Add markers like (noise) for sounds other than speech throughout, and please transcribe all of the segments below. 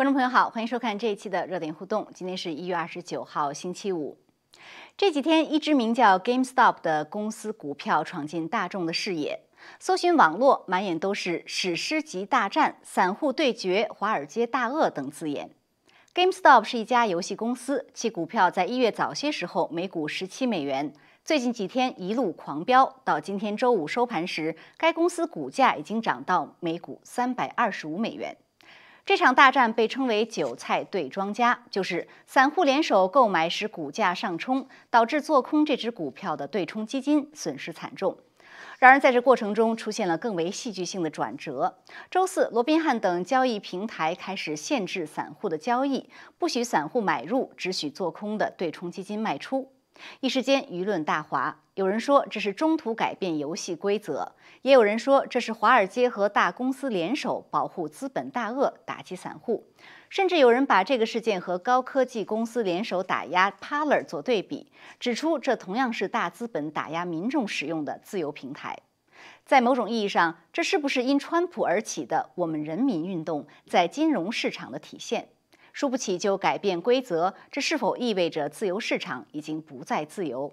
观众朋友好，欢迎收看这一期的热点互动。今天是一月二十九号，星期五。这几天，一只名叫 GameStop 的公司股票闯进大众的视野。搜寻网络，满眼都是“史诗级大战”“散户对决”“华尔街大鳄”等字眼。GameStop 是一家游戏公司，其股票在一月早些时候每股十七美元，最近几天一路狂飙，到今天周五收盘时，该公司股价已经涨到每股三百二十五美元。这场大战被称为“韭菜对庄家”，就是散户联手购买使股价上冲，导致做空这只股票的对冲基金损失惨重。然而，在这过程中出现了更为戏剧性的转折。周四，罗宾汉等交易平台开始限制散户的交易，不许散户买入，只许做空的对冲基金卖出。一时间舆论大哗，有人说这是中途改变游戏规则，也有人说这是华尔街和大公司联手保护资本大鳄，打击散户。甚至有人把这个事件和高科技公司联手打压 Paler 做对比，指出这同样是大资本打压民众使用的自由平台。在某种意义上，这是不是因川普而起的我们人民运动在金融市场的体现？输不起就改变规则，这是否意味着自由市场已经不再自由？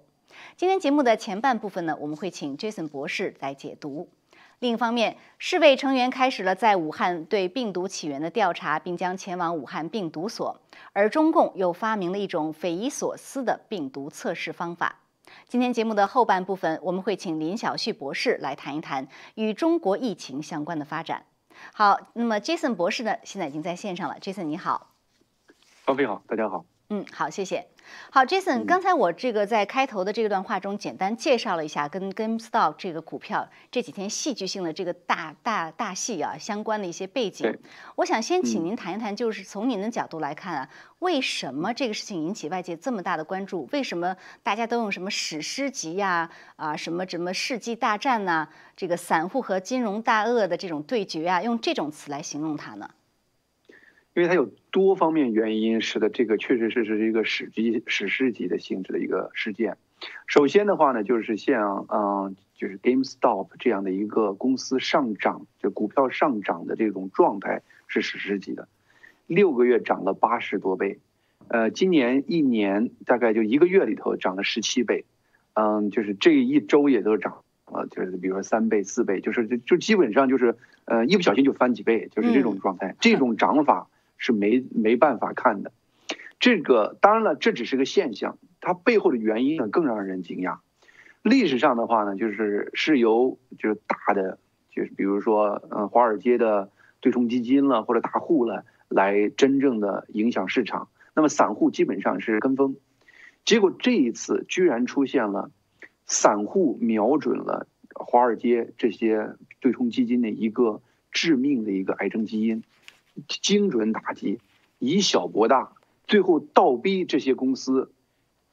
今天节目的前半部分呢，我们会请 Jason 博士来解读。另一方面，世卫成员开始了在武汉对病毒起源的调查，并将前往武汉病毒所。而中共又发明了一种匪夷所思的病毒测试方法。今天节目的后半部分，我们会请林晓旭博士来谈一谈与中国疫情相关的发展。好，那么 Jason 博士呢，现在已经在线上了。Jason 你好。高飞好，大家好。嗯，好，谢谢。好，Jason，刚才我这个在开头的这段话中简单介绍了一下跟 GameStop 这个股票这几天戏剧性的这个大大大戏啊相关的一些背景。我想先请您谈一谈，就是从您的角度来看啊，为什么这个事情引起外界这么大的关注？为什么大家都用什么史诗级呀啊什么什么世纪大战呐，这个散户和金融大鳄的这种对决啊，用这种词来形容它呢？因为它有多方面原因，使得这个确实是是一个史级、史诗级的性质的一个事件。首先的话呢，就是像嗯，就是 GameStop 这样的一个公司上涨，就股票上涨的这种状态是史诗级的，六个月涨了八十多倍，呃，今年一年大概就一个月里头涨了十七倍，嗯，就是这一周也都涨了，就是比如说三倍、四倍，就是就就基本上就是呃一不小心就翻几倍，就是这种状态，这种涨法。是没没办法看的，这个当然了，这只是个现象，它背后的原因呢更让人惊讶。历史上的话呢，就是是由就是大的，就是比如说嗯华尔街的对冲基金了或者大户了来真正的影响市场，那么散户基本上是跟风。结果这一次居然出现了散户瞄准了华尔街这些对冲基金的一个致命的一个癌症基因。精准打击，以小博大，最后倒逼这些公司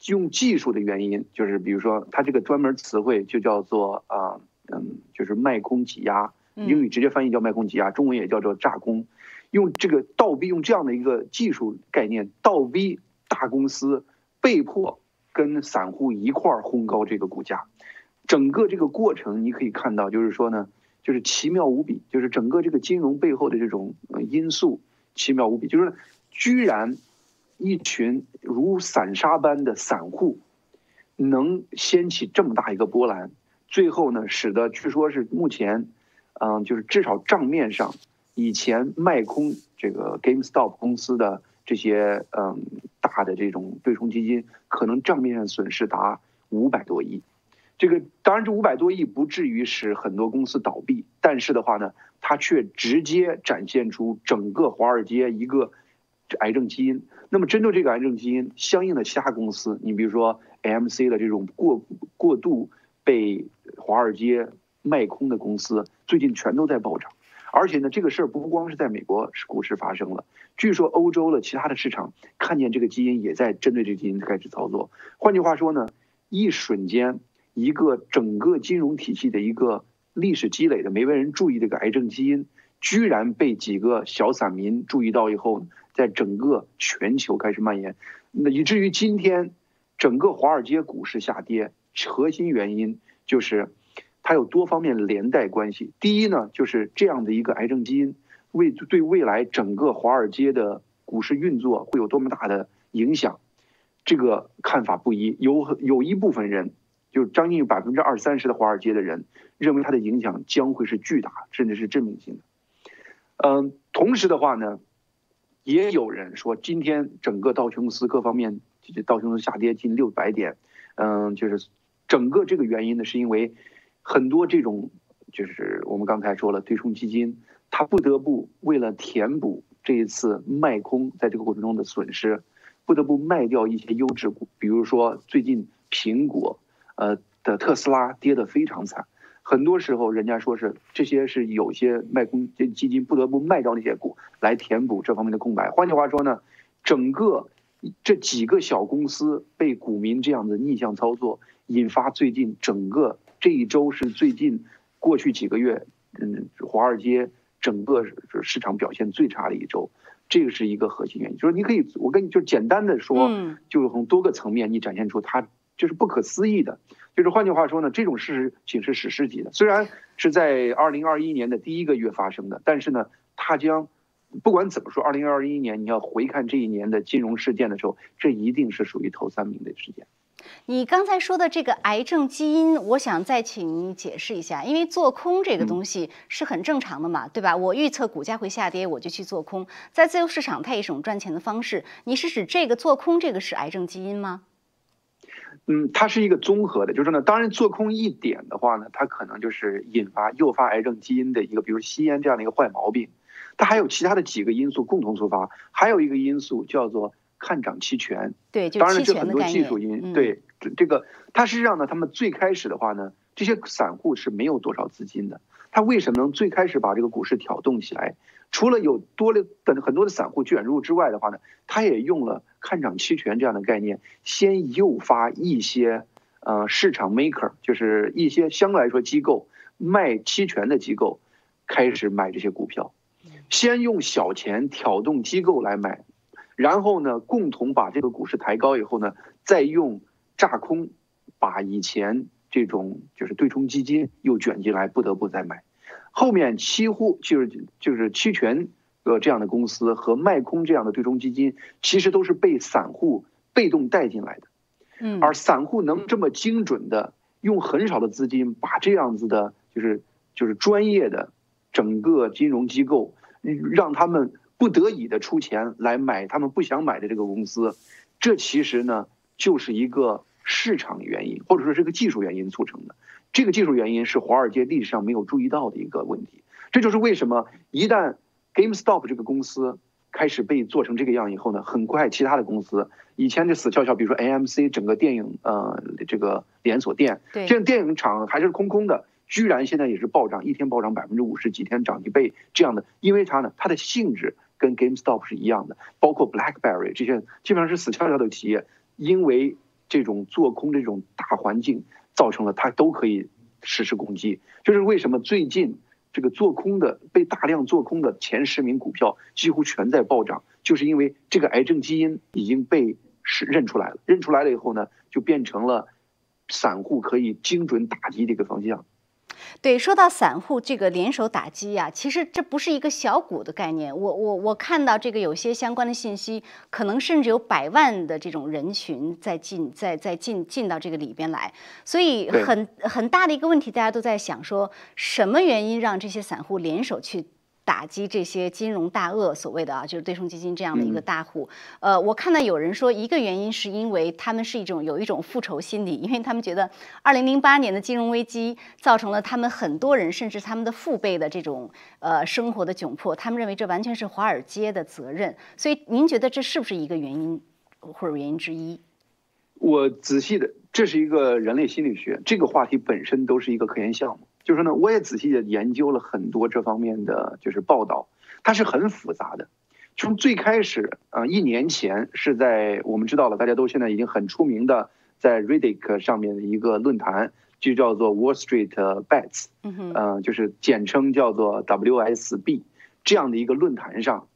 用技术的原因，就是比如说，它这个专门词汇就叫做啊，嗯，就是卖空挤压，英语直接翻译叫卖空挤压，中文也叫做炸空，用这个倒逼，用这样的一个技术概念倒逼大公司被迫跟散户一块儿轰高这个股价，整个这个过程你可以看到，就是说呢。就是奇妙无比，就是整个这个金融背后的这种因素奇妙无比，就是居然一群如散沙般的散户能掀起这么大一个波澜，最后呢，使得据说是目前，嗯，就是至少账面上以前卖空这个 GameStop 公司的这些嗯大的这种对冲基金，可能账面上损失达五百多亿。这个当然，这五百多亿不至于使很多公司倒闭，但是的话呢，它却直接展现出整个华尔街一个癌症基因。那么，针对这个癌症基因，相应的其他公司，你比如说 AMC 的这种过过度被华尔街卖空的公司，最近全都在暴涨。而且呢，这个事儿不光是在美国股市发生了，据说欧洲的其他的市场看见这个基因，也在针对这个基因开始操作。换句话说呢，一瞬间。一个整个金融体系的一个历史积累的没被人注意的一个癌症基因，居然被几个小散民注意到以后，在整个全球开始蔓延，那以至于今天整个华尔街股市下跌，核心原因就是它有多方面连带关系。第一呢，就是这样的一个癌症基因为对未来整个华尔街的股市运作会有多么大的影响，这个看法不一。有有一部分人，就将近百分之二三十的华尔街的人认为它的影响将会是巨大，甚至是致命性的。嗯，同时的话呢，也有人说，今天整个道琼斯各方面，道琼斯下跌近六百点，嗯，就是整个这个原因呢，是因为很多这种，就是我们刚才说了，对冲基金，它不得不为了填补这一次卖空在这个过程中的损失，不得不卖掉一些优质股，比如说最近苹果，呃的特斯拉跌得非常惨。很多时候，人家说是这些是有些卖空这基金不得不卖掉那些股来填补这方面的空白。换句话说呢，整个这几个小公司被股民这样的逆向操作，引发最近整个这一周是最近过去几个月，嗯，华尔街整个市场表现最差的一周。这个是一个核心原因，就是你可以我跟你就简单的说，就是从多个层面你展现出它。就是不可思议的，就是换句话说呢，这种事情是史诗级的。虽然是在二零二一年的第一个月发生的，但是呢，它将不管怎么说，二零二一年你要回看这一年的金融事件的时候，这一定是属于头三名的事件。你刚才说的这个癌症基因，我想再请你解释一下，因为做空这个东西是很正常的嘛，对吧？我预测股价会下跌，我就去做空，在自由市场它也是一种赚钱的方式。你是指这个做空这个是癌症基因吗？嗯，它是一个综合的，就是呢，当然做空一点的话呢，它可能就是引发诱发癌症基因的一个，比如吸烟这样的一个坏毛病。它还有其他的几个因素共同触发，还有一个因素叫做看涨期权。对，当然这很多技术因。对，这这个它实际上呢，他们最开始的话呢，这些散户是没有多少资金的。他为什么能最开始把这个股市挑动起来？除了有多的等很多的散户卷入之外的话呢，他也用了看涨期权这样的概念，先诱发一些呃市场 maker，就是一些相对来说机构卖期权的机构，开始买这些股票，先用小钱挑动机构来买，然后呢共同把这个股市抬高以后呢，再用炸空把以前。这种就是对冲基金又卷进来，不得不再买。后面期货就是就是期权呃这样的公司和卖空这样的对冲基金，其实都是被散户被动带进来的。嗯，而散户能这么精准的用很少的资金把这样子的，就是就是专业的整个金融机构，让他们不得已的出钱来买他们不想买的这个公司，这其实呢就是一个。市场原因，或者说这个技术原因促成的，这个技术原因是华尔街历史上没有注意到的一个问题。这就是为什么一旦 GameStop 这个公司开始被做成这个样以后呢，很快其他的公司以前就死翘翘，比如说 AMC 整个电影呃这个连锁店，对，这电影厂还是空空的，居然现在也是暴涨，一天暴涨百分之五十，几天涨一倍这样的，因为它呢，它的性质跟 GameStop 是一样的，包括 BlackBerry 这些基本上是死翘翘的企业，因为。这种做空这种大环境，造成了它都可以实施攻击。就是为什么最近这个做空的被大量做空的前十名股票几乎全在暴涨，就是因为这个癌症基因已经被是认出来了。认出来了以后呢，就变成了散户可以精准打击这个方向。对，说到散户这个联手打击呀，其实这不是一个小股的概念。我我我看到这个有些相关的信息，可能甚至有百万的这种人群在进在在进进到这个里边来。所以很很大的一个问题，大家都在想说，什么原因让这些散户联手去？打击这些金融大鳄，所谓的啊，就是对冲基金这样的一个大户。呃，我看到有人说，一个原因是因为他们是一种有一种复仇心理，因为他们觉得二零零八年的金融危机造成了他们很多人甚至他们的父辈的这种呃生活的窘迫，他们认为这完全是华尔街的责任。所以您觉得这是不是一个原因或者原因之一？我仔细的，这是一个人类心理学，这个话题本身都是一个科研项目。就是说呢，我也仔细的研究了很多这方面的就是报道，它是很复杂的。从最开始，呃，一年前是在我们知道了，大家都现在已经很出名的，在 Reddit 上面的一个论坛，就叫做 Wall Street Bets，嗯就是简称叫做 WSB 这样的一个论坛上，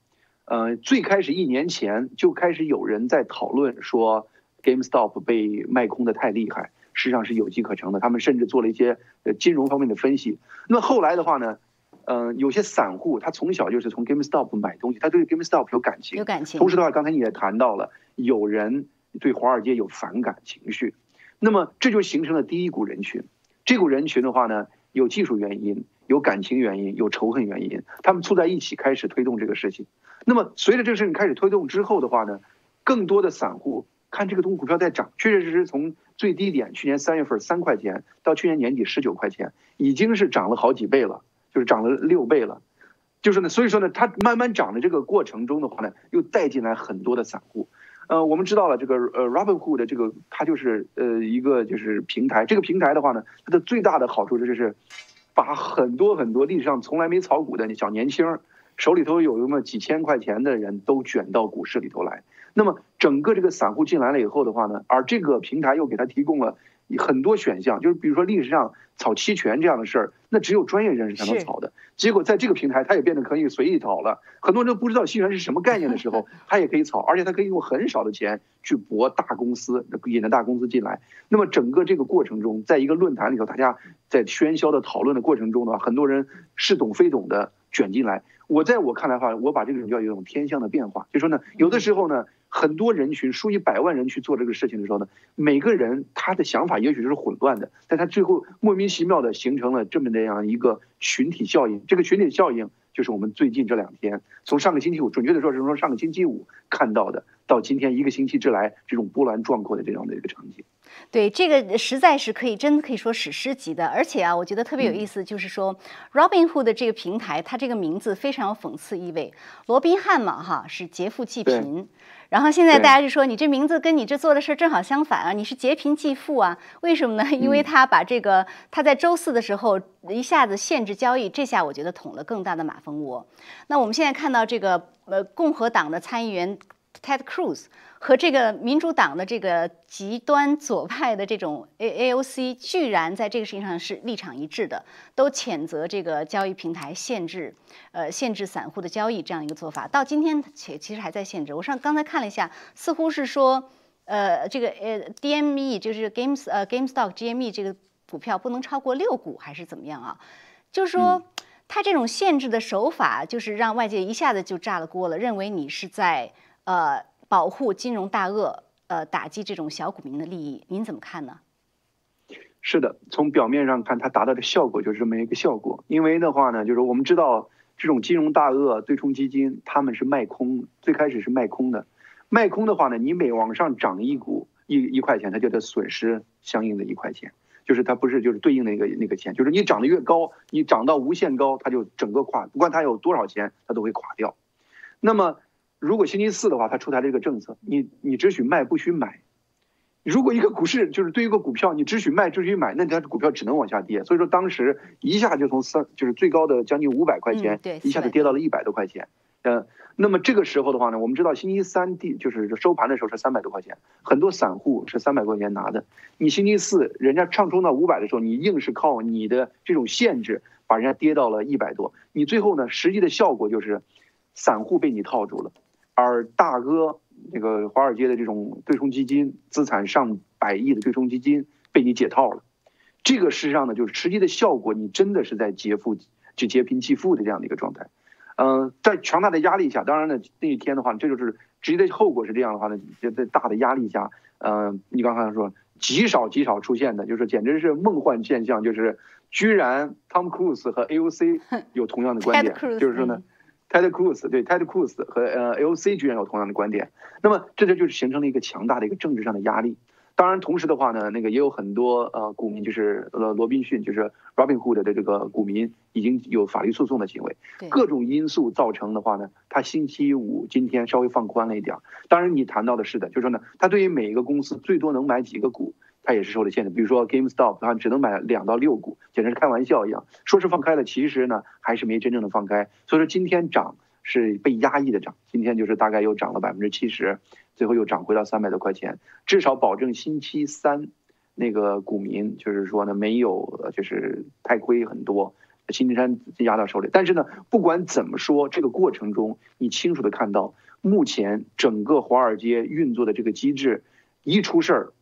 呃，最开始一年前就开始有人在讨论说 GameStop 被卖空的太厉害。实际上是有机可乘的，他们甚至做了一些呃金融方面的分析。那后来的话呢，嗯，有些散户他从小就是从 GameStop 买东西，他对 GameStop 有感情。有感情。同时的话，刚才你也谈到了，有人对华尔街有反感情绪，那么这就形成了第一股人群。这股人群的话呢，有技术原因，有感情原因，有仇恨原因，他们凑在一起开始推动这个事情。那么随着这个事情开始推动之后的话呢，更多的散户看这个东股票在涨，确确实实从最低点去年三月份三块钱到去年年底十九块钱，已经是涨了好几倍了。就是涨了六倍了，就是呢，所以说呢，它慢慢涨的这个过程中的话呢，又带进来很多的散户。呃，我们知道了这个呃，Robinhood 的这个它就是呃一个就是平台，这个平台的话呢，它的最大的好处就是把很多很多历史上从来没炒股的小年轻手里头有那么几千块钱的人都卷到股市里头来。那么整个这个散户进来了以后的话呢，而这个平台又给他提供了。很多选项，就是比如说历史上炒期权这样的事儿，那只有专业人士才能炒的。结果在这个平台，他也变得可以随意炒了。很多人都不知道期权是什么概念的时候，(laughs) 他也可以炒，而且他可以用很少的钱去博大公司，引着大公司进来。那么整个这个过程中，在一个论坛里头，大家在喧嚣的讨论的过程中呢，很多人似懂非懂的卷进来。我在我看来的话，我把这个叫有一种天象的变化，就说呢，有的时候呢。很多人群数以百万人去做这个事情的时候呢，每个人他的想法也许是混乱的，但他最后莫名其妙的形成了这么那样一个群体效应。这个群体效应就是我们最近这两天，从上个星期五，准确的说是从上个星期五看到的，到今天一个星期之来这种波澜壮阔的这样的一个场景。对，这个实在是可以，真的可以说史诗级的。而且啊，我觉得特别有意思，就是说，Robinhood 的这个平台，它这个名字非常有讽刺意味。罗宾汉嘛，哈，是劫富济贫。然后现在大家就说，你这名字跟你这做的事儿正好相反啊！你是劫贫济富啊？为什么呢？(laughs) 因为他把这个他在周四的时候一下子限制交易，这下我觉得捅了更大的马蜂窝。那我们现在看到这个呃共和党的参议员 Ted Cruz。和这个民主党的这个极端左派的这种 A AOC，居然在这个事情上是立场一致的，都谴责这个交易平台限制，呃，限制散户的交易这样一个做法。到今天且其实还在限制。我上刚才看了一下，似乎是说，呃，这个呃 DME 就是 Games 呃 GameStop GME 这个股票不能超过六股还是怎么样啊？就是说，它这种限制的手法，就是让外界一下子就炸了锅了，认为你是在呃。保护金融大鳄，呃，打击这种小股民的利益，您怎么看呢？是的，从表面上看，它达到的效果就是这么一个效果。因为的话呢，就是我们知道，这种金融大鳄对冲基金，他们是卖空，最开始是卖空的。卖空的话呢，你每往上涨一股一一块钱，它就得损失相应的一块钱，就是它不是就是对应的一个那个钱，就是你涨得越高，你涨到无限高，它就整个垮，不管它有多少钱，它都会垮掉。那么。如果星期四的话，他出台了一个政策，你你只许卖不许买。如果一个股市就是对于一个股票，你只许卖只许买，那它股票只能往下跌。所以说当时一下就从三就是最高的将近五百块钱，一下子跌到了一百多块钱。嗯，那么这个时候的话呢，我们知道星期三第就是收盘的时候是三百多块钱，很多散户是三百块钱拿的。你星期四人家上冲到五百的时候，你硬是靠你的这种限制把人家跌到了一百多，你最后呢实际的效果就是散户被你套住了。而大哥，那个华尔街的这种对冲基金，资产上百亿的对冲基金被你解套了，这个事实上呢，就是实际的效果，你真的是在劫富，就劫贫济富的这样的一个状态。嗯，在强大的压力下，当然呢，那一天的话，这就是直接的后果是这样的话呢，在大的压力下，嗯，你刚才说极少极少出现的，就是简直是梦幻现象，就是居然 Tom Cruise 和 AOC (laughs) 有同样的观点，就是说呢。Ted Cruz 对 Ted Cruz 和呃 LC 居然有同样的观点，那么这就就是形成了一个强大的一个政治上的压力。当然，同时的话呢，那个也有很多呃股民，就是呃罗宾逊，就是 Robinhood 的这个股民已经有法律诉讼的行为。各种因素造成的话呢，他星期五今天稍微放宽了一点。当然，你谈到的是的，就是说呢，他对于每一个公司最多能买几个股。它也是受了限制，比如说 GameStop，它只能买两到六股，简直是开玩笑一样。说是放开了，其实呢还是没真正的放开。所以说今天涨是被压抑的涨，今天就是大概又涨了百分之七十，最后又涨回到三百多块钱，至少保证星期三那个股民就是说呢没有就是太亏很多，新金山压到手里。但是呢，不管怎么说，这个过程中你清楚的看到，目前整个华尔街运作的这个机制一出事儿。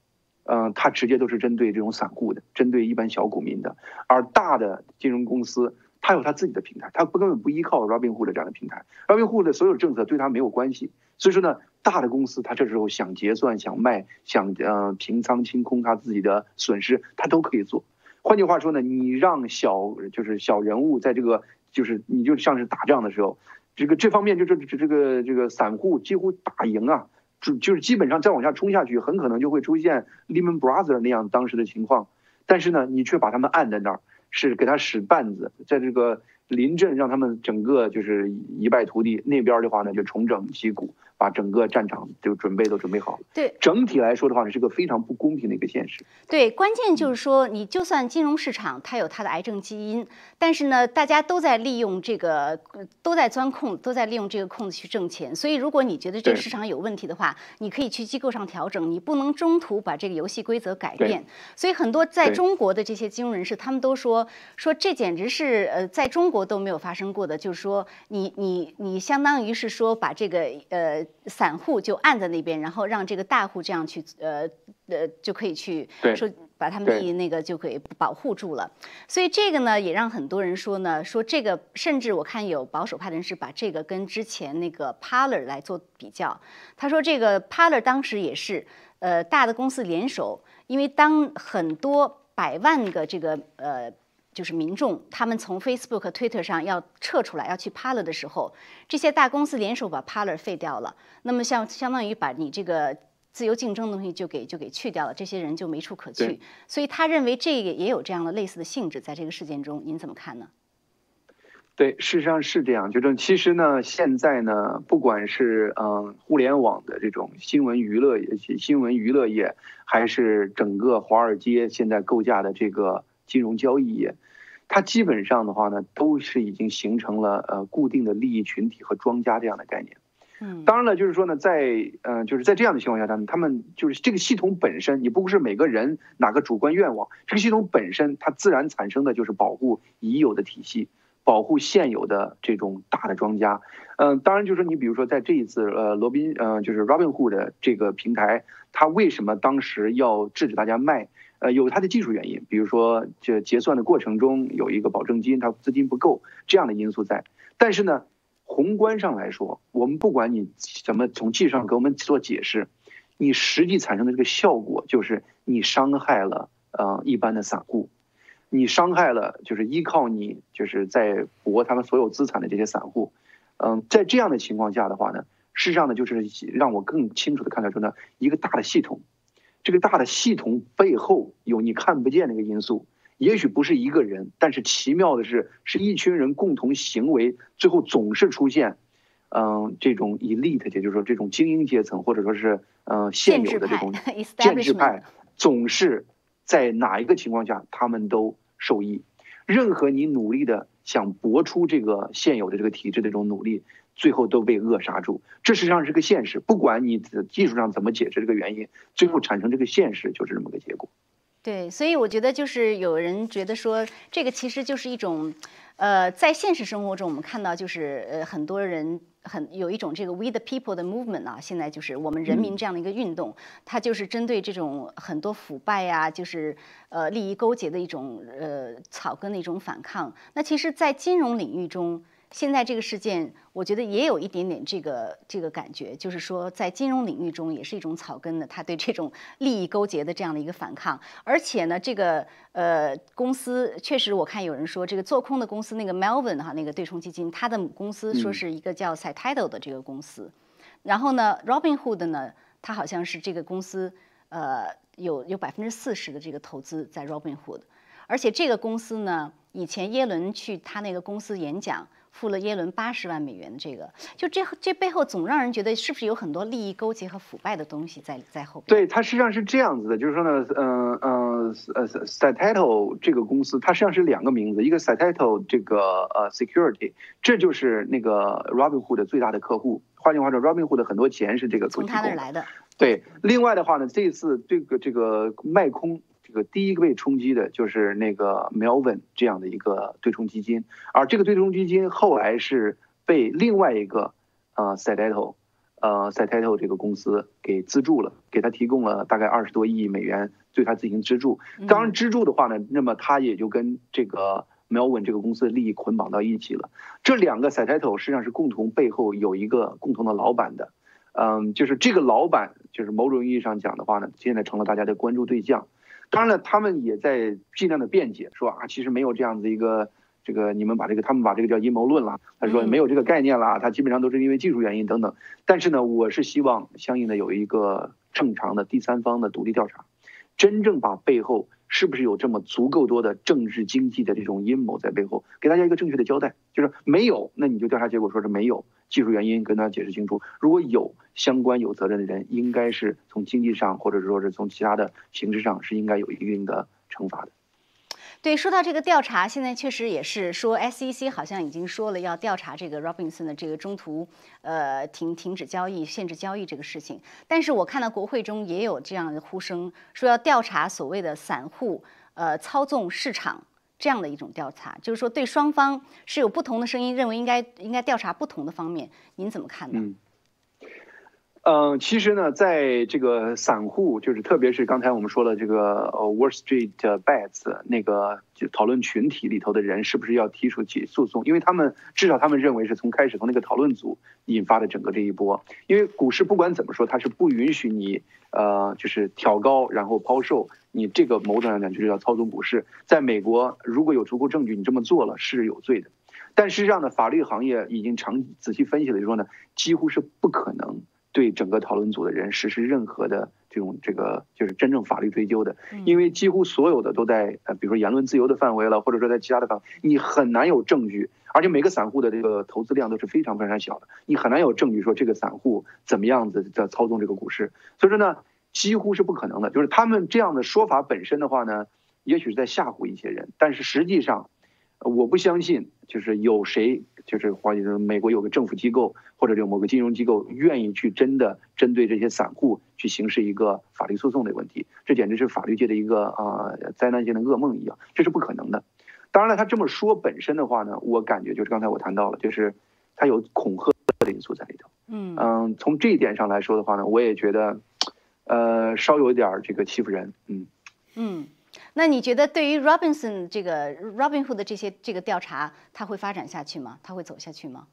嗯，它直接都是针对这种散户的，针对一般小股民的，而大的金融公司。他有他自己的平台，他不根本不依靠 Robinhood 这样的平台，Robinhood 的所有政策对他没有关系。所以说呢，大的公司他这时候想结算、想卖、想呃平仓清空他自己的损失，他都可以做。换句话说呢，你让小就是小人物在这个就是你就像是打仗的时候，这个这方面就这这这个这个散户几乎打赢啊，就就是基本上再往下冲下去，很可能就会出现 Lehman Brothers 那样当时的情况。但是呢，你却把他们按在那儿，是给他使绊子，在这个临阵让他们整个就是一败涂地。那边的话呢，就重整旗鼓。把整个战场就准备都准备好了。对，整体来说的话呢，是个非常不公平的一个现实。对，关键就是说，你就算金融市场它有它的癌症基因，但是呢，大家都在利用这个，都在钻空，都在利用这个空子去挣钱。所以，如果你觉得这个市场有问题的话，你可以去机构上调整，你不能中途把这个游戏规则改变。所以，很多在中国的这些金融人士，他们都说说这简直是呃，在中国都没有发生过的，就是说，你你你相当于是说把这个呃。散户就按在那边，然后让这个大户这样去，呃呃，就可以去说把他们的那个就可以保护住了。所以这个呢，也让很多人说呢，说这个甚至我看有保守派人士把这个跟之前那个 Parler 来做比较。他说这个 Parler 当时也是，呃，大的公司联手，因为当很多百万个这个呃。就是民众，他们从 Facebook、Twitter 上要撤出来，要去 Parler 的时候，这些大公司联手把 Parler 废掉了。那么，像相当于把你这个自由竞争的东西就给就给去掉了，这些人就没处可去。所以，他认为这个也有这样的类似的性质，在这个事件中，您怎么看呢？对，事实上是这样。就是其实呢，现在呢，不管是嗯互联网的这种新闻娱乐新闻娱乐业，还是整个华尔街现在构架的这个金融交易业。它基本上的话呢，都是已经形成了呃固定的利益群体和庄家这样的概念。嗯，当然了，就是说呢，在嗯就是在这样的情况下，他们他们就是这个系统本身，你不是每个人哪个主观愿望，这个系统本身它自然产生的就是保护已有的体系，保护现有的这种大的庄家。嗯，当然就是说你比如说在这一次呃罗宾呃就是 Robinhood 的这个平台，它为什么当时要制止大家卖？呃，有它的技术原因，比如说这结算的过程中有一个保证金，它资金不够这样的因素在。但是呢，宏观上来说，我们不管你怎么从技术上给我们做解释，你实际产生的这个效果就是你伤害了呃一般的散户，你伤害了就是依靠你就是在博他们所有资产的这些散户。嗯，在这样的情况下的话呢，事实上呢就是让我更清楚的看到说呢一个大的系统。这个大的系统背后有你看不见那个因素，也许不是一个人，但是奇妙的是，是一群人共同行为，最后总是出现，嗯，这种 elite，也就是说这种精英阶层，或者说是嗯现有的这种建制派，(laughs) 总是在哪一个情况下他们都受益。任何你努力的想搏出这个现有的这个体制的这种努力。最后都被扼杀住，这实际上是个现实。不管你的技术上怎么解释这个原因，最后产生这个现实就是这么个结果。对，所以我觉得就是有人觉得说，这个其实就是一种，呃，在现实生活中我们看到就是呃很多人很有一种这个 We the People 的 movement 啊，现在就是我们人民这样的一个运动，它就是针对这种很多腐败呀，就是呃利益勾结的一种呃草根的一种反抗。那其实，在金融领域中。现在这个事件，我觉得也有一点点这个这个感觉，就是说在金融领域中也是一种草根的，他对这种利益勾结的这样的一个反抗。而且呢，这个呃公司确实，我看有人说这个做空的公司那个 Melvin 哈那个对冲基金，它的母公司说是一个叫 c i t a d l 的这个公司。然后呢，Robinhood 呢，它好像是这个公司呃有有百分之四十的这个投资在 Robinhood，而且这个公司呢，以前耶伦去他那个公司演讲。付了耶伦八十万美元的这个，就这这背后总让人觉得是不是有很多利益勾结和腐败的东西在在后边？对，它实际上是这样子的，就是说呢，嗯嗯呃 s i t a t o 这个公司它实际上是两个名字，一个 s i t a t o 这个呃 Security，这就是那个 Robinhood 最大的客户。换句话说，Robinhood 很多钱是这个从他那来的。对，另外的话呢，这次这个这个卖空。这个第一个被冲击的就是那个 Melvin 这样的一个对冲基金，而这个对冲基金后来是被另外一个呃 s e t a t o 呃 s e t a t o 这个公司给资助了，给他提供了大概二十多亿美元对他进行资助。当然资助的话呢，那么他也就跟这个 Melvin 这个公司的利益捆绑到一起了。这两个 Sateto 实际上是共同背后有一个共同的老板的，嗯，就是这个老板，就是某种意义上讲的话呢，现在成了大家的关注对象。当然了，他们也在尽量的辩解，说啊，其实没有这样子一个这个，你们把这个他们把这个叫阴谋论了，他说没有这个概念了，他基本上都是因为技术原因等等。但是呢，我是希望相应的有一个正常的第三方的独立调查，真正把背后。是不是有这么足够多的政治经济的这种阴谋在背后？给大家一个正确的交代，就是没有，那你就调查结果说是没有，技术原因跟他解释清楚。如果有相关有责任的人，应该是从经济上或者说是从其他的形式上是应该有一定的惩罚的。对，说到这个调查，现在确实也是说，SEC 好像已经说了要调查这个 Robinson 的这个中途呃停停止交易、限制交易这个事情。但是我看到国会中也有这样的呼声，说要调查所谓的散户呃操纵市场这样的一种调查，就是说对双方是有不同的声音，认为应该应该调查不同的方面。您怎么看呢？嗯其实呢，在这个散户，就是特别是刚才我们说的这个呃 Wall Street Bets 那个就讨论群体里头的人，是不是要提出起诉讼？因为他们至少他们认为是从开始从那个讨论组引发的整个这一波。因为股市不管怎么说，它是不允许你呃就是挑高然后抛售，你这个某种上讲就是要操纵股市。在美国，如果有足够证据，你这么做了是有罪的。但事实上呢，法律行业已经长仔细分析了，就说呢，几乎是不可能。对整个讨论组的人实施任何的这种这个就是真正法律追究的，因为几乎所有的都在呃，比如说言论自由的范围了，或者说在其他的范围，你很难有证据，而且每个散户的这个投资量都是非常非常小的，你很难有证据说这个散户怎么样子在操纵这个股市，所以说呢，几乎是不可能的。就是他们这样的说法本身的话呢，也许是在吓唬一些人，但是实际上，我不相信就是有谁。就是或者是美国有个政府机构或者有某个金融机构愿意去真的针对这些散户去行使一个法律诉讼的问题，这简直是法律界的一个啊灾难性的噩梦一样，这是不可能的。当然了，他这么说本身的话呢，我感觉就是刚才我谈到了，就是他有恐吓的因素在里头。嗯嗯，从这一点上来说的话呢，我也觉得，呃，稍有一点这个欺负人。嗯嗯。那你觉得对于 Robinson 这个 Robinhood 的这些这个调查，它会发展下去吗？它会走下去吗？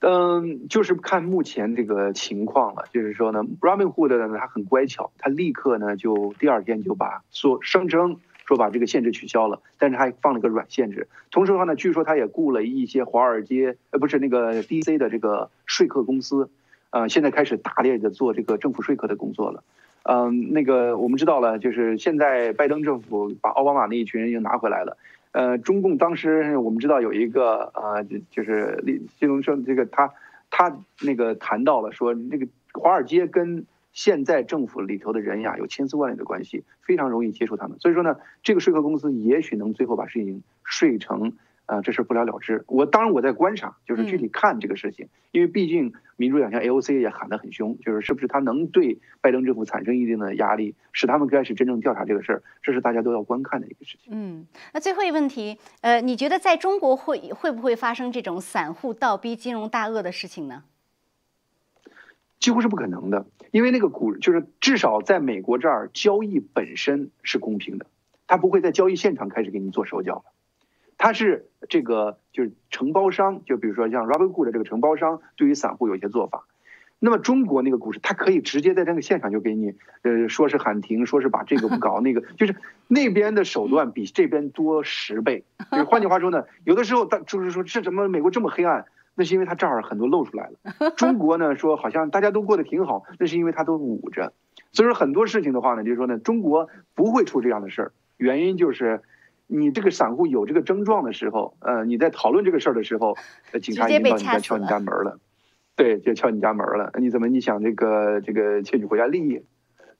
嗯，就是看目前这个情况了。就是说呢，Robinhood 呢，他很乖巧，他立刻呢就第二天就把说声称说把这个限制取消了，但是还放了个软限制。同时的话呢，据说他也雇了一些华尔街呃不是那个 DC 的这个说客公司，呃，现在开始大力的做这个政府说客的工作了。嗯，那个我们知道了，就是现在拜登政府把奥巴马那一群人又拿回来了。呃，中共当时我们知道有一个呃，就就是金融说这个他他那个谈到了说，那个华尔街跟现在政府里头的人呀有千丝万缕的关系，非常容易接触他们。所以说呢，这个说客公司也许能最后把事情说成。啊，这事不了了之。我当然我在观察，就是具体看这个事情，因为毕竟民主党像 AOC 也喊得很凶，就是是不是他能对拜登政府产生一定的压力，使他们开始真正调查这个事儿，这是大家都要观看的一个事情。嗯，那最后一个问题，呃，你觉得在中国会会不会发生这种散户倒逼金融大鳄的事情呢？几乎是不可能的，因为那个股就是至少在美国这儿交易本身是公平的，他不会在交易现场开始给你做手脚了。他是这个就是承包商，就比如说像 Robinhood 的这个承包商，对于散户有一些做法。那么中国那个股市，它可以直接在这个现场就给你，呃，说是喊停，说是把这个不搞那个，就是那边的手段比这边多十倍。就换句话说呢，有的时候，他就是说，这怎么美国这么黑暗？那是因为他这儿很多露出来了。中国呢，说好像大家都过得挺好，那是因为他都捂着。所以说很多事情的话呢，就是说呢，中国不会出这样的事儿，原因就是。你这个散户有这个症状的时候，呃，你在讨论这个事儿的时候，警察已经到你家敲你家门了，对，就敲你家门了。你怎么你想这个这个窃取国家利益，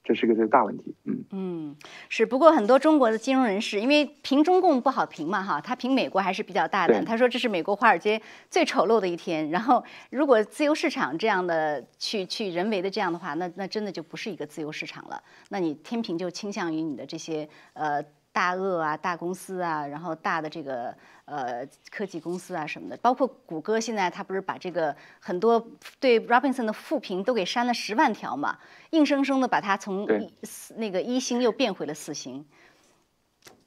这是个这个大问题。嗯嗯，是。不过很多中国的金融人士，因为评中共不好评嘛，哈，他评美国还是比较大胆。他说这是美国华尔街最丑陋的一天。然后如果自由市场这样的去去人为的这样的话，那那真的就不是一个自由市场了。那你天平就倾向于你的这些呃。大鳄啊，大公司啊，然后大的这个呃科技公司啊什么的，包括谷歌，现在他不是把这个很多对 Robinson 的负评都给删了十万条嘛，硬生生的把它从那个一星又变回了四星。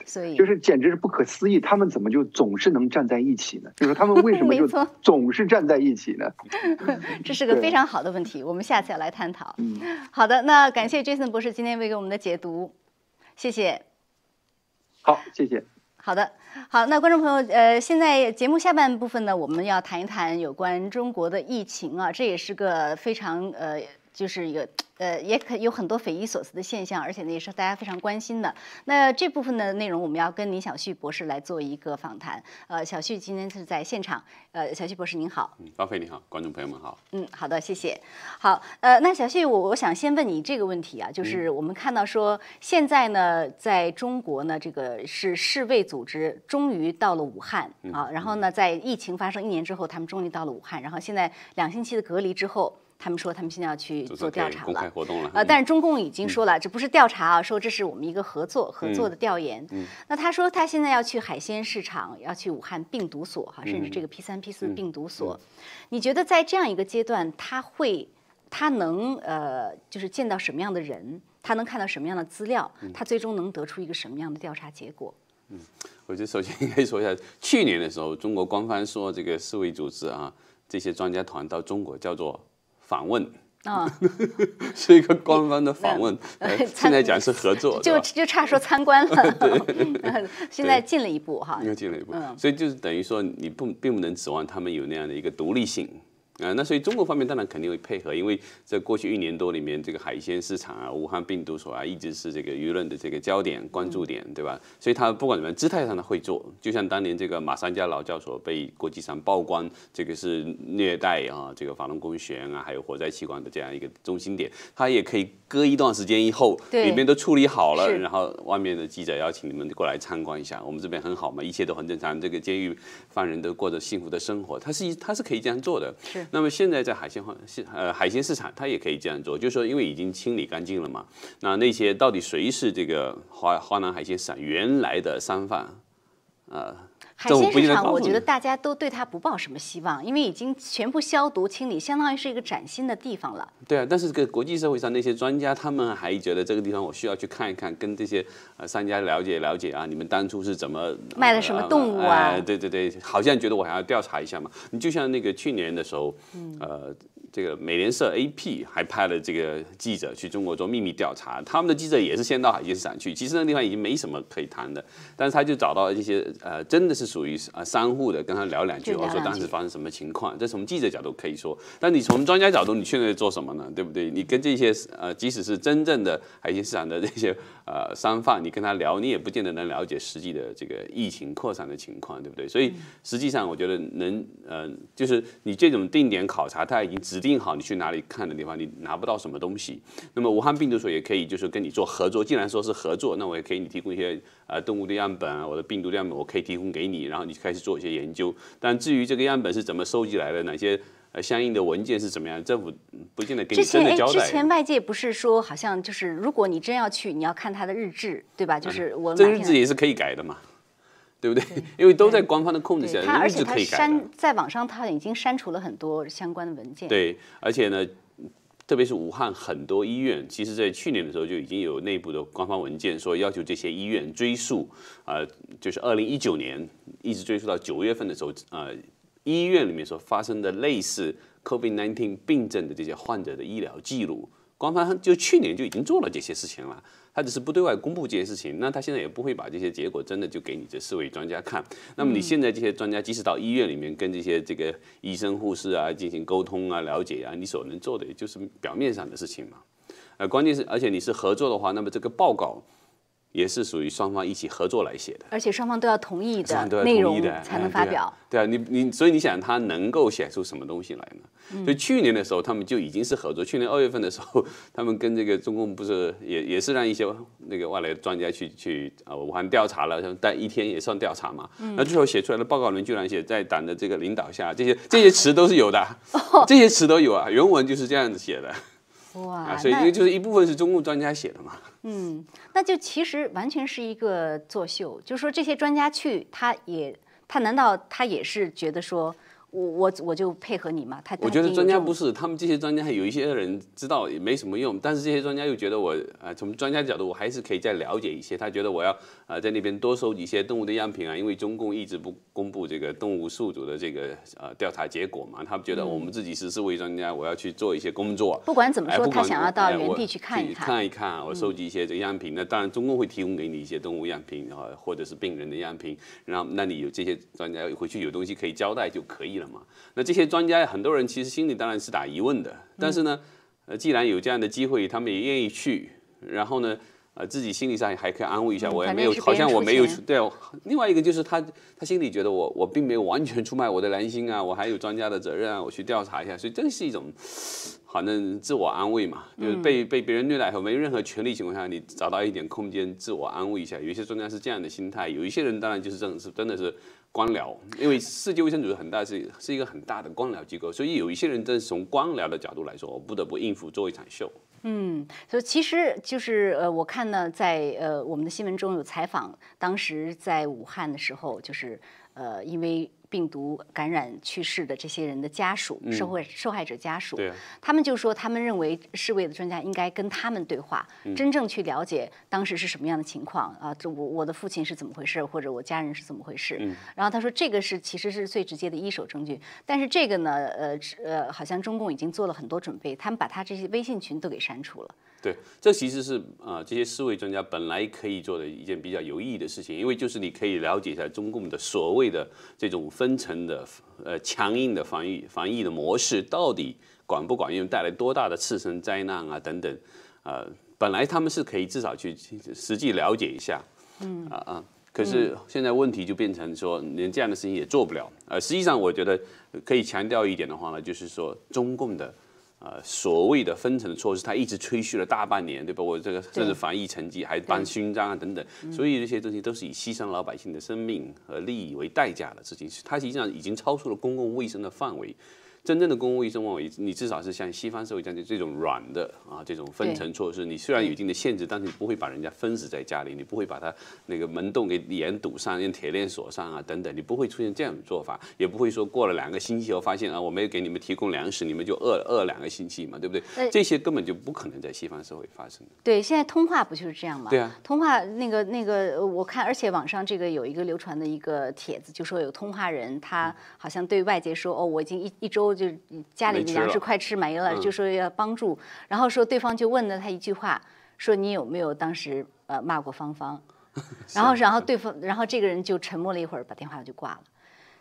所以就是简直是不可思议，他们怎么就总是能站在一起呢？就是他们为什么就 (laughs) 总是站在一起呢？(laughs) 这是个非常好的问题，我们下次要来探讨。嗯，好的，那感谢 Jason 博士今天为给我们的解读，谢谢。好，谢谢。好的，好，那观众朋友，呃，现在节目下半部分呢，我们要谈一谈有关中国的疫情啊，这也是个非常呃，就是有呃，也可有很多匪夷所思的现象，而且呢，也是大家非常关心的。那这部分的内容，我们要跟林小旭博士来做一个访谈。呃，小旭今天是在现场，呃，小旭博士您好。嗯，高飞你好，观众朋友们好。嗯，好的，谢谢。好，呃，那小旭，我我想先问你这个问题啊，就是我们看到说，现在呢，在中国呢，这个是世卫组织终于到了武汉啊，然后呢，在疫情发生一年之后，他们终于到了武汉，然后现在两星期的隔离之后，他们说他们现在要去做调查了公开了。活动了。呃，嗯但是中共已经说了，这不是调查啊，说这是我们一个合作合作的调研。那他说他现在要去海鲜市场，要去武汉病毒所哈，甚至这个 P 三 P 四病毒所。你觉得在这样一个阶段，他会他能呃，就是见到什么样的人？他能看到什么样的资料？他最终能得出一个什么样的调查结果？嗯我觉得首先应该说一下，去年的时候，中国官方说这个世卫组织啊，这些专家团到中国叫做访问，啊，(laughs) 是一个官方的访问。现在讲是合作，(laughs) 就？就差说参观了，(laughs) 对现在进了一步哈。又进了一步，嗯所以就是等于说你不并不能指望他们有那样的一个独立性。啊、那所以中国方面当然肯定会配合，因为在过去一年多里面，这个海鲜市场啊、武汉病毒所啊，一直是这个舆论的这个焦点、关注点，对吧？所以他不管怎么样，姿态上他会做，就像当年这个马三家老教所被国际上曝光，这个是虐待啊，这个法轮功学员啊，还有火灾器官的这样一个中心点，他也可以隔一段时间以后，对里面都处理好了，然后外面的记者邀请你们过来参观一下，我们这边很好嘛，一切都很正常，这个监狱犯人都过着幸福的生活，他是他是可以这样做的。是那么现在在海鲜化呃海鲜市场，它也可以这样做，就是说因为已经清理干净了嘛，那那些到底谁是这个华华南海鲜市场原来的商贩？啊，海鲜市场，我觉得大家都对它不抱什么希望，因为已经全部消毒清理，相当于是一个崭新的地方了。对啊，但是这个国际社会上那些专家，他们还觉得这个地方我需要去看一看，跟这些呃商家了解了解啊，你们当初是怎么卖的什么动物啊呃对对对，好像觉得我还要调查一下嘛。你就像那个去年的时候，嗯呃。这个美联社 AP 还派了这个记者去中国做秘密调查，他们的记者也是先到海鲜市场去，其实那地方已经没什么可以谈的，但是他就找到一些呃真的是属于呃商户的，跟他聊两句，我说当时发生什么情况，这从记者角度可以说，但你从专家角度，你现在做什么呢？对不对？你跟这些呃，即使是真正的海鲜市场的这些呃商贩，你跟他聊，你也不见得能了解实际的这个疫情扩散的情况，对不对？所以实际上，我觉得能呃，就是你这种定点考察，他已经指定好你去哪里看的地方，你拿不到什么东西。那么武汉病毒所也可以就是跟你做合作，既然说是合作，那我也可以你提供一些呃动物的样本啊，我的病毒的样本我可以提供给你，然后你开始做一些研究。但至于这个样本是怎么收集来的，哪些呃相应的文件是怎么样，政府嗯不见得给你真的交代。前外界不是说好像就是，如果你真要去，你要看他的日志，对吧？就是我嗯这日志也是可以改的嘛，对不对？(laughs) 因为都在官方的控制下，对他，而且他。删在网上，他已经删除了很多相关的文件。对，而且呢，特别是武汉很多医院，其实在去年的时候就已经有内部的官方文件说要求这些医院追溯，呃，就是二零一九年一直追溯到九月份的时候，呃，医院里面所发生的类似 COVID-19 病症的这些患者的医疗记录，官方就去年就已经做了这些事情了。他只是不对外公布这些事情，那他现在也不会把这些结果真的就给你这四位专家看。那么你现在这些专家，即使到医院里面跟这些这个医生、护士啊进行沟通啊、了解啊，你所能做的也就是表面上的事情嘛。呃，关键是，而且你是合作的话，那么这个报告也是属于双方一起合作来写的。而且双方都要同意的内容的才能发表。对啊，你你所以你想他能够写出什么东西来呢？嗯所以去年的时候，他们就已经是合作。去年二月份的时候，(laughs) 他们跟这个中共不是也也是让一些那个外来的专家去去啊、武汉调查了，但一天也算调查嘛。嗯那最后写出来的报告里居然写在党的这个领导下，这些这些词都是有的，哦 (laughs) 这些词都有啊，原文就是这样子写的哇，啊。所以那因为就是一部分是中共专家写的嘛。嗯，那就其实完全是一个作秀，就是说这些专家去，他也他难道他也是觉得说我我我就配合你嘛。他我觉得专家不是。他们这些专家有一些人知道也没什么用，但是这些专家又觉得我呃，从专家角度我还是可以再了解一些。他觉得我要呃在那边多收集一些动物的样品啊，因为中共一直不公布这个动物宿主的这个呃调查结果嘛，他们觉得我们自己是四位专家，我要去做一些工作。不管怎么说，哎他想要到原地去看一去看。看一看，我收集一些这个样品。那当然，中共会提供给你一些动物样品啊，或者是病人的样品，然后那你有这些专家回去有东西可以交代就可以了嘛。那这些专家很多人其实心里当然是打疑问的，但是呢，呃，既然有这样的机会，他们也愿意去，然后呢。呃，自己心理上还可以安慰一下，嗯我也没有，好像我没有对哦。另外一个就是他，他心里觉得我我并没有完全出卖我的良心啊，(laughs) 我还有专家的责任啊，我去调查一下，所以这是一种反正自我安慰嘛，就是嗯被被别人虐待和没任何权利情况下，你找到一点空间自我安慰一下。有一些专家是这样的心态，有一些人当然就是这种是真的是官僚，因为世界卫生组织很大是是一个很大的官僚机构，所以有一些人真是从官僚的角度来说，我不得不应付做一场秀。嗯所以其实就是呃，我看呢，在呃我们的新闻中有采访，当时在武汉的时候，就是呃因为病毒感染去世的这些人的家属、受害受害者家属，他们就说他们认为世卫的专家应该跟他们对话，嗯真正去了解当时是什么样的情况啊，这我我的父亲是怎么回事，或者我家人是怎么回事。嗯然后他说这个是其实是最直接的一手证据，但是这个呢，呃呃，好像中共已经做了很多准备，他们把他这些微信群都给删除了。对，这其实是啊、呃这些世卫专家本来可以做的一件比较有意义的事情，因为就是你可以了解一下中共的所谓的这种分层的呃强硬的防御防疫的模式到底管不管用，带来多大的次生灾难啊等等，呃，本来他们是可以至少去实际了解一下，嗯啊啊。可是现在问题就变成说，连这样的事情也做不了。呃，实际上我觉得可以强调一点的话呢，就是说中共的呃所谓的分层的措施，他一直吹嘘了大半年，对吧？我这个甚至防疫成绩还颁勋章啊等等，所以这些东西都是以牺牲老百姓的生命和利益为代价的事情，它实际上已经超出了公共卫生的范围。真正的公共卫生范围，你至少是像西方社会这样就这种软的啊，这种分层措施，你虽然有一定的限制，但是你不会把人家封死在家里，你不会把他那个门洞给严堵上，用铁链锁上啊等等，你不会出现这样的做法，也不会说过了两个星期后发现啊，我没有给你们提供粮食，你们就饿饿两个星期嘛，对不对？呃这些根本就不可能在西方社会发生的。对，现在通话不就是这样吗？对啊，通话那个那个，呃我看，而且网上这个有一个流传的一个帖子，就说有通话人，他好像对外界说，哦，我已经一一周就家里的粮食快吃没了，嗯就说要帮助，然后说对方就问了他一句话，说你有没有当时呃骂过芳芳？(laughs) 然后然后对方，然后这个人就沉默了一会儿，把电话就挂了。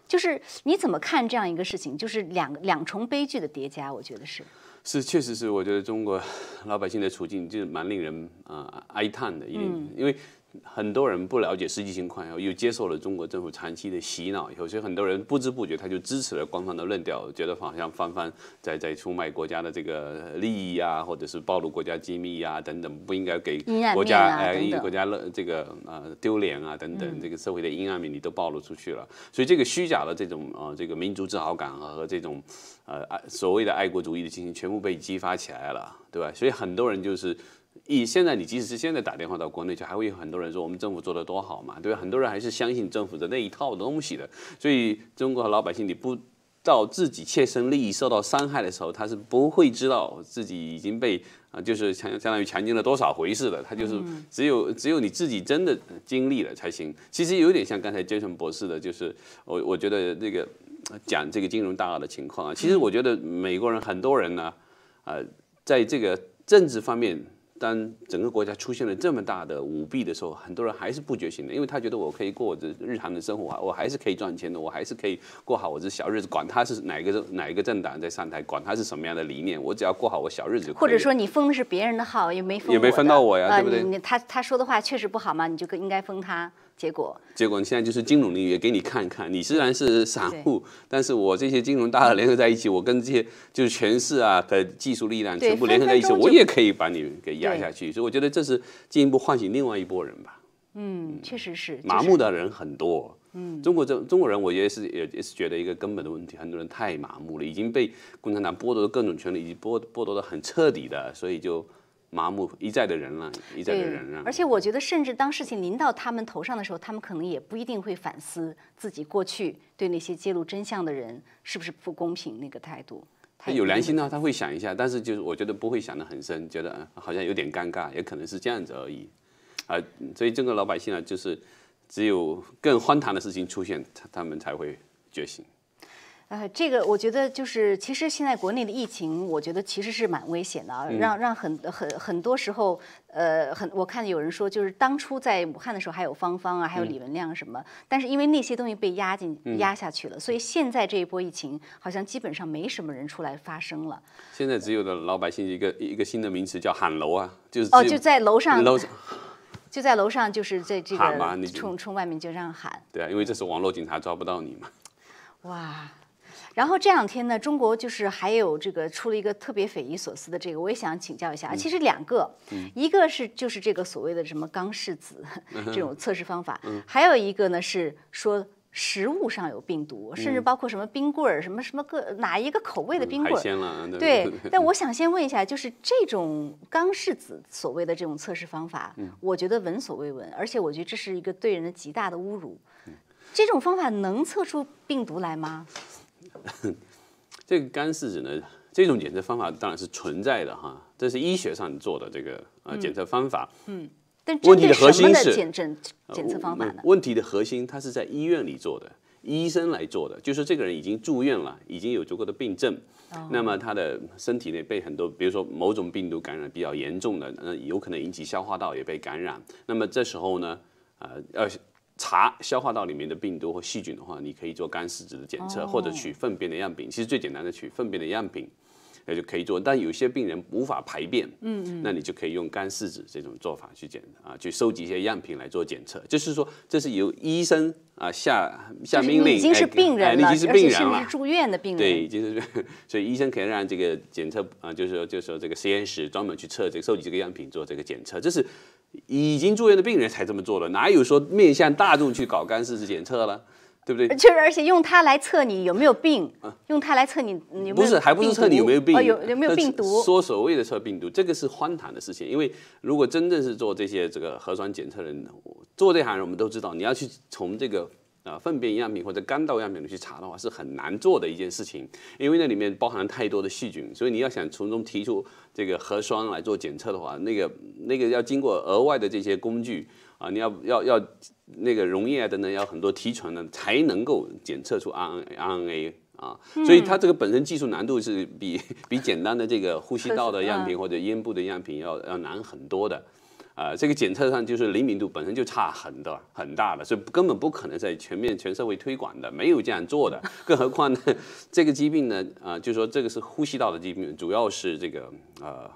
就是你怎么看这样一个事情？就是两两重悲剧的叠加，我觉得是。是，确实是，我觉得中国老百姓的处境就是蛮令人啊、呃哀叹的，一定，因为很多人不了解实际情况，然后又接受了中国政府长期的洗脑以后，所以很多人不知不觉他就支持了官方的论调，觉得好像翻翻在在出卖国家的这个利益啊，或者是暴露国家机密啊等等，不应该给国家哎国家乐这个呃丢脸啊等等，这个社会的阴暗面你都暴露出去了，所以这个虚假的这种呃这个民族自豪感啊和这种呃爱所谓的爱国主义的精神全部被激发起来了，对吧？所以很多人就是。一现在你即使是现在打电话到国内去，还会有很多人说我们政府做的多好嘛，对吧？很多人还是相信政府的那一套东西的，所以中国老百姓你不到自己切身利益受到伤害的时候，他是不会知道自己已经被啊，就是相相当于强奸了多少回似的，他就是只有只有你自己真的经历了才行。其实有点像刚才 Jason 博士的，就是我我觉得这个呃讲这个金融大鳄的情况啊，其实我觉得美国人很多人呢，呃，在这个政治方面。当整个国家出现了这么大的舞弊的时候，很多人还是不觉醒的，因为他觉得我可以过我的日常的生活啊，我还是可以赚钱的，我还是可以过好我的小日子，管他是哪个政哪一个政党在上台，管他是什么样的理念，我只要过好我小日子就可以了。或者说你封的是别人的号，也没封也没封到我呀呃对不对他他说的话确实不好嘛，你就应该封他。结果结果你现在就是金融领域也给你看看，你虽然是散户，但是我这些金融大佬联合在一起，我跟这些就是权势啊和技术力量全部联合在一起，我也可以把你给压下去。所以我觉得这是进一步唤醒另外一拨人吧。嗯，确实是麻就是木的人很多。嗯，中国这中国人，我觉得是也也是觉得一个根本的问题，很多人太麻木了，已经被共产党剥夺的各种权利，已经剥剥夺的很彻底的，所以就麻木，一再的忍让，一再的忍让。而且我觉得，甚至当事情临到他们头上的时候，他们可能也不一定会反思自己过去对那些揭露真相的人是不是不公平那个态度。他有良心的话，他会想一下，但是就是我觉得不会想得很深，觉得好像有点尴尬，也可能是这样子而已。啊，所以这个老百姓啊，就是只有更荒唐的事情出现，他他们才会觉醒。呃，这个我觉得就是，其实现在国内的疫情，我觉得其实是蛮危险的，让让很很很多时候，呃，很我看有人说，就是当初在武汉的时候还有芳芳啊，还有李文亮什么，但是因为那些东西被压进压下去了，所以现在这一波疫情好像基本上没什么人出来发声了。现在只有的老百姓一个一个新的名词叫喊楼啊，就是哦，就在楼上楼上。就在楼上，就是在这个冲冲外面就这样喊。对啊，因为这是网络警察抓不到你嘛。哇，然后这两天呢，中国就是还有这个出了一个特别匪夷所思的这个，我也想请教一下。其实两个，一个是就是这个所谓的什么钢试子这种测试方法，还有一个呢是说。食物上有病毒，甚至包括什么冰棍儿，什么什么个哪一个口味的冰棍儿？对，但我想先问一下，就是这种钢氏子所谓的这种测试方法，我觉得闻所未闻，而且我觉得这是一个对人的极大的侮辱。这种方法能测出病毒来吗？(laughs) 这个钢氏子呢，这种检测方法当然是存在的哈，这是医学上做的这个呃检测方法。嗯。但问题的核心是检检检测方法呢？问题的核心，它是在医院里做的，医生来做的，就是这个人已经住院了，已经有足够的病症，那么他的身体内被很多，比如说某种病毒感染比较严重的，那有可能引起消化道也被感染。那么这时候呢，呃，要查消化道里面的病毒或细菌的话，你可以做干试纸的检测，或者取粪便的样品。其实最简单的取粪便的样品。那就可以做，但有些病人无法排便，嗯嗯，那你就可以用干试纸这种做法去检啊，去收集一些样品来做检测。就是说，这是由医生啊下下命令，已经是病人了，而且甚至是住院的病人。对，已经是，(laughs) 所以医生可以让这个检测啊，就是说，就是说这个实验室专门去测这个收集这个样品做这个检测，这是已经住院的病人才这么做的，哪有说面向大众去搞干试纸检测了？对不对？就是，而且用它来测你有没有病，用它来测你有没有不是，还不是测你有没有病，有有没有病毒？说所谓的测病毒，这个是荒唐的事情。因为如果真正是做这些这个核酸检测人，做这行人，我们都知道，你要去从这个啊粪便样品或者干道样品里去查的话，是很难做的一件事情，因为那里面包含了太多的细菌，所以你要想从中提出这个核酸来做检测的话，那个那个要经过额外的这些工具。啊，你要要要那个溶液啊等等，要很多提纯的才能够检测出 R N R N A 啊，所以它这个本身技术难度是比比简单的这个呼吸道的样品或者咽部的样品要要难很多的，啊，这个检测上就是灵敏度本身就差很多很大的，所以根本不可能在全面全社会推广的，没有这样做的，更何况呢，(laughs) 这个疾病呢，啊，就说这个是呼吸道的疾病，主要是这个呃。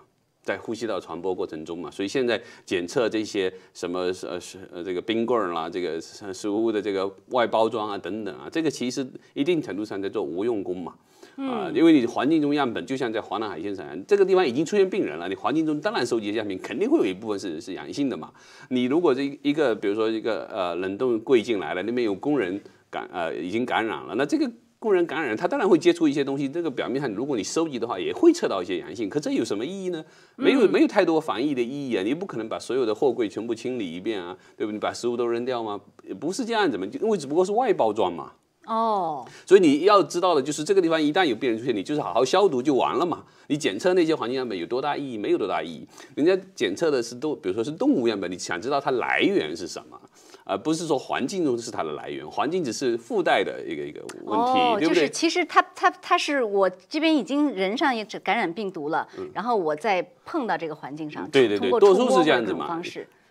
在呼吸道传播过程中嘛，所以现在检测这些什么呃是呃这个冰棍儿啦，这个食物的这个外包装啊等等啊，这个其实一定程度上在做无用功嘛，啊，因为你环境中样本就像在华南海鲜城这个地方已经出现病人了，你环境中当然收集的样品肯定会有一部分是是阳性的嘛，你如果这一个比如说一个呃冷冻柜进来了，那边有工人感呃已经感染了，那这个。工人感染，他当然会接触一些东西。这个表面上，如果你收集的话，也会测到一些阳性。可这有什么意义呢？没有，没有太多防疫的意义啊！你不可能把所有的货柜全部清理一遍啊，对不对？你把食物都扔掉吗？也不是这样子嘛，因为只不过是外包装嘛。哦。所以你要知道的就是，这个地方一旦有病人出现，你就是好好消毒就完了嘛。你检测那些环境样本有多大意义？没有多大意义。人家检测的是动，比如说是动物样本，你想知道它来源是什么？而不是说环境中是它的来源，环境只是附带的一个一个问题，对不对？就是其实它它它是我这边已经人上也感染病毒了，然后我再碰到这个环境上，对对对，多数是这样子嘛。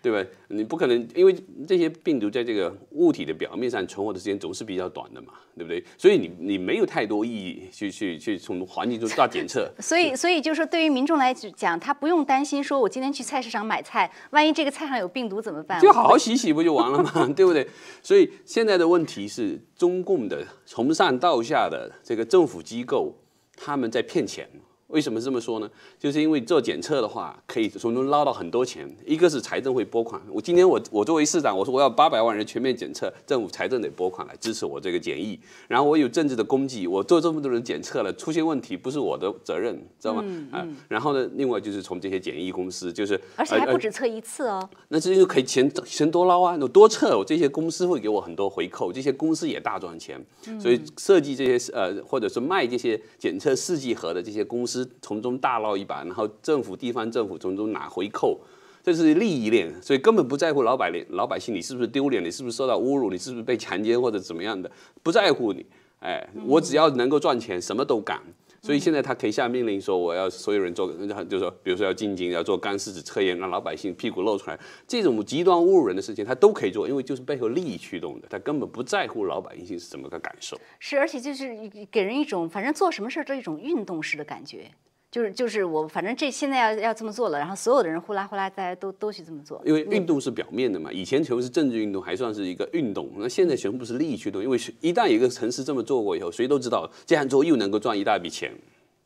对吧？你不可能，因为这些病毒在这个物体的表面上存活的时间总是比较短的嘛，对不对？所以你你没有太多意义去去去从环境中大检测。(laughs) 所以所以就是说，对于民众来讲，他不用担心说，我今天去菜市场买菜，万一这个菜上有病毒怎么办？就好好洗洗不就完了嘛？(laughs) 对不对？所以现在的问题是，中共的从上到下的这个政府机构，他们在骗钱。为什么这么说呢？就是因为做检测的话，可以从中捞到很多钱。一个是财政会拨款，我今天我我作为市长，我说我要八百万人全面检测，政府财政得拨款来支持我这个检疫。然后我有政治的功绩，我做这么多人检测了，出现问题不是我的责任，知道吗？啊，然后呢，另外就是从这些检疫公司，就是而且还不止测一次哦。那这就可以钱钱多捞啊，有多测，我这些公司会给我很多回扣，这些公司也大赚钱。所以设计这些呃，或者是卖这些检测试剂盒的这些公司。从中大捞一把，然后政府、地方政府从中拿回扣，这是利益链，所以根本不在乎老百姓、老百姓你是不是丢脸，你是不是受到侮辱，你是不是被强奸或者怎么样的，不在乎你。哎，我只要能够赚钱，什么都干。所以现在他可以下命令说，我要所有人做，就是说，比如说要进京，要做干尸子测验，让老百姓屁股露出来，这种极端侮辱人的事情，他都可以做，因为就是背后利益驱动的，他根本不在乎老百姓是怎么个感受。是，而且就是给人一种，反正做什么事儿都一种运动式的感觉。就是就是我反正这现在要要这么做了，然后所有的人呼啦呼啦，大家都都去这么做。因为运动是表面的嘛，以前全部是政治运动，还算是一个运动。那现在全部是利益驱动，因为一旦有一个城市这么做过以后，谁都知道这样做又能够赚一大笔钱。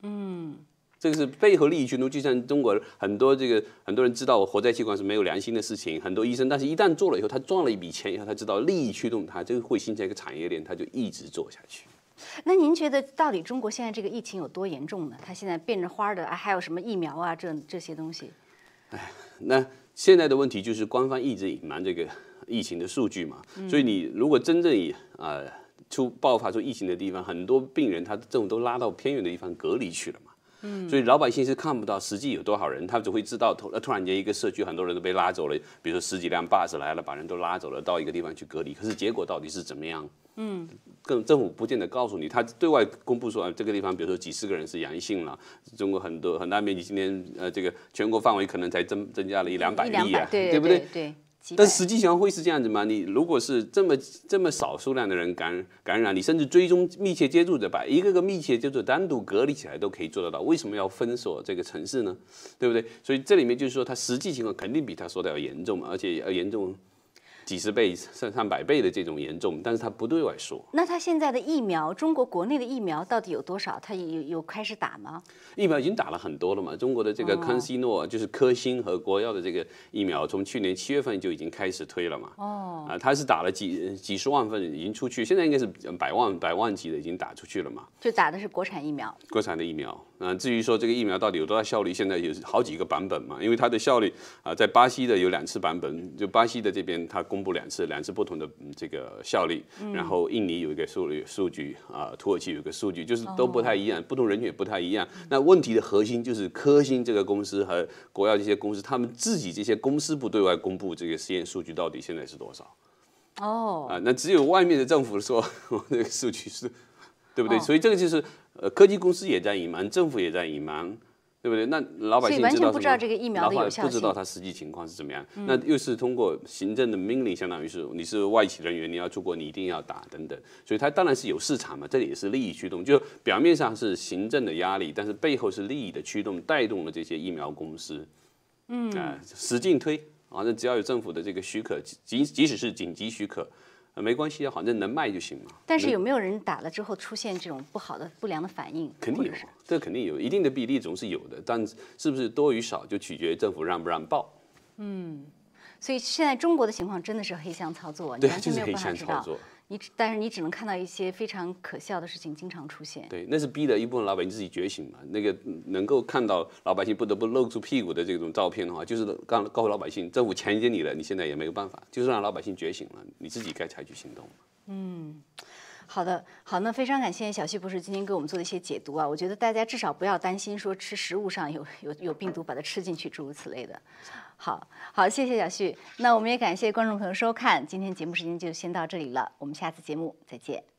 嗯，这个是背后利益驱动。就像中国很多这个很多人知道活摘器官是没有良心的事情，很多医生，但是一旦做了以后，他赚了一笔钱以后，他知道利益驱动他，这个会形成一个产业链，他就一直做下去。那您觉得到底中国现在这个疫情有多严重呢？它现在变着花的，还有什么疫苗啊，这这些东西？哎，那现在的问题就是官方一直隐瞒这个疫情的数据嘛。所以你如果真正以啊出爆发出疫情的地方，很多病人他政府都拉到偏远的地方隔离去了嘛。嗯。所以老百姓是看不到实际有多少人，他只会知道突突然间一个社区很多人都被拉走了，比如说十几辆 bus 来了，把人都拉走了，到一个地方去隔离。可是结果到底是怎么样？嗯。更政府不见得告诉你，他对外公布说啊，这个地方比如说几十个人是阳性了，中国很多很大面积今天呃这个全国范围可能才增增加了一两百例啊，对不对？对。但实际情况会是这样子吗？你如果是这么这么少数量的人感感染，你甚至追踪密切接触者，把一个个密切接触者单独隔离起来都可以做得到，为什么要封锁这个城市呢？对不对？所以这里面就是说，它实际情况肯定比他说的要严重嘛，而且要严重。几十倍、上上百倍的这种严重，但是他不对外说。那他现在的疫苗，中国国内的疫苗到底有多少？他有有开始打吗？疫苗已经打了很多了嘛。中国的这个康希诺，就是科兴和国药的这个疫苗，从去年七月份就已经开始推了嘛。哦。啊，他是打了几几十万份已经出去，现在应该是百万百万级的已经打出去了嘛。就打的是国产疫苗。国产的疫苗。啊，至于说这个疫苗到底有多大效率，现在有好几个版本嘛。因为它的效率啊，在巴西的有两次版本，就巴西的这边它公布两次，两次不同的这个效率。然后印尼有一个数据数据啊，土耳其有一个数据，就是都不太一样，不同人群也不太一样。那问题的核心就是科兴这个公司和国药这些公司，他们自己这些公司不对外公布这个实验数据到底现在是多少？哦，啊，那只有外面的政府说 (laughs) 我那个数据是。对不对？所以这个就是，呃，科技公司也在隐瞒，政府也在隐瞒，对不对？那老百姓完全不知道这个疫苗的有效不知道它实际情况是怎么样。那又是通过行政的命令，相当于是你是外企人员，你要出国，你一定要打等等。所以它当然是有市场嘛，这里也是利益驱动。就表面上是行政的压力，但是背后是利益的驱动，带动了这些疫苗公司，嗯啊，使劲推啊，那只要有政府的这个许可，即即使是紧急许可。没关系啊，反正能卖就行嘛。但是有没有人打了之后出现这种不好的、不良的反应？肯定有，这肯定有一定的比例总是有的，但是不是多与少就取决于政府让不让报。嗯，所以现在中国的情况真的是黑箱操作，你完全没有办法知道。你但是你只能看到一些非常可笑的事情经常出现。对，那是逼的一部分老百姓自己觉醒嘛。那个能够看到老百姓不得不露出屁股的这种照片的话，就是告告诉老百姓，政府强奸你了，你现在也没有办法，就是让老百姓觉醒了，你自己该采取行动。嗯，好的，好，那非常感谢小旭博士今天给我们做的一些解读啊。我觉得大家至少不要担心说吃食物上有有有病毒把它吃进去，诸如此类的。好好，谢谢小旭。那我们也感谢观众朋友收看，今天节目时间就先到这里了，我们下次节目再见。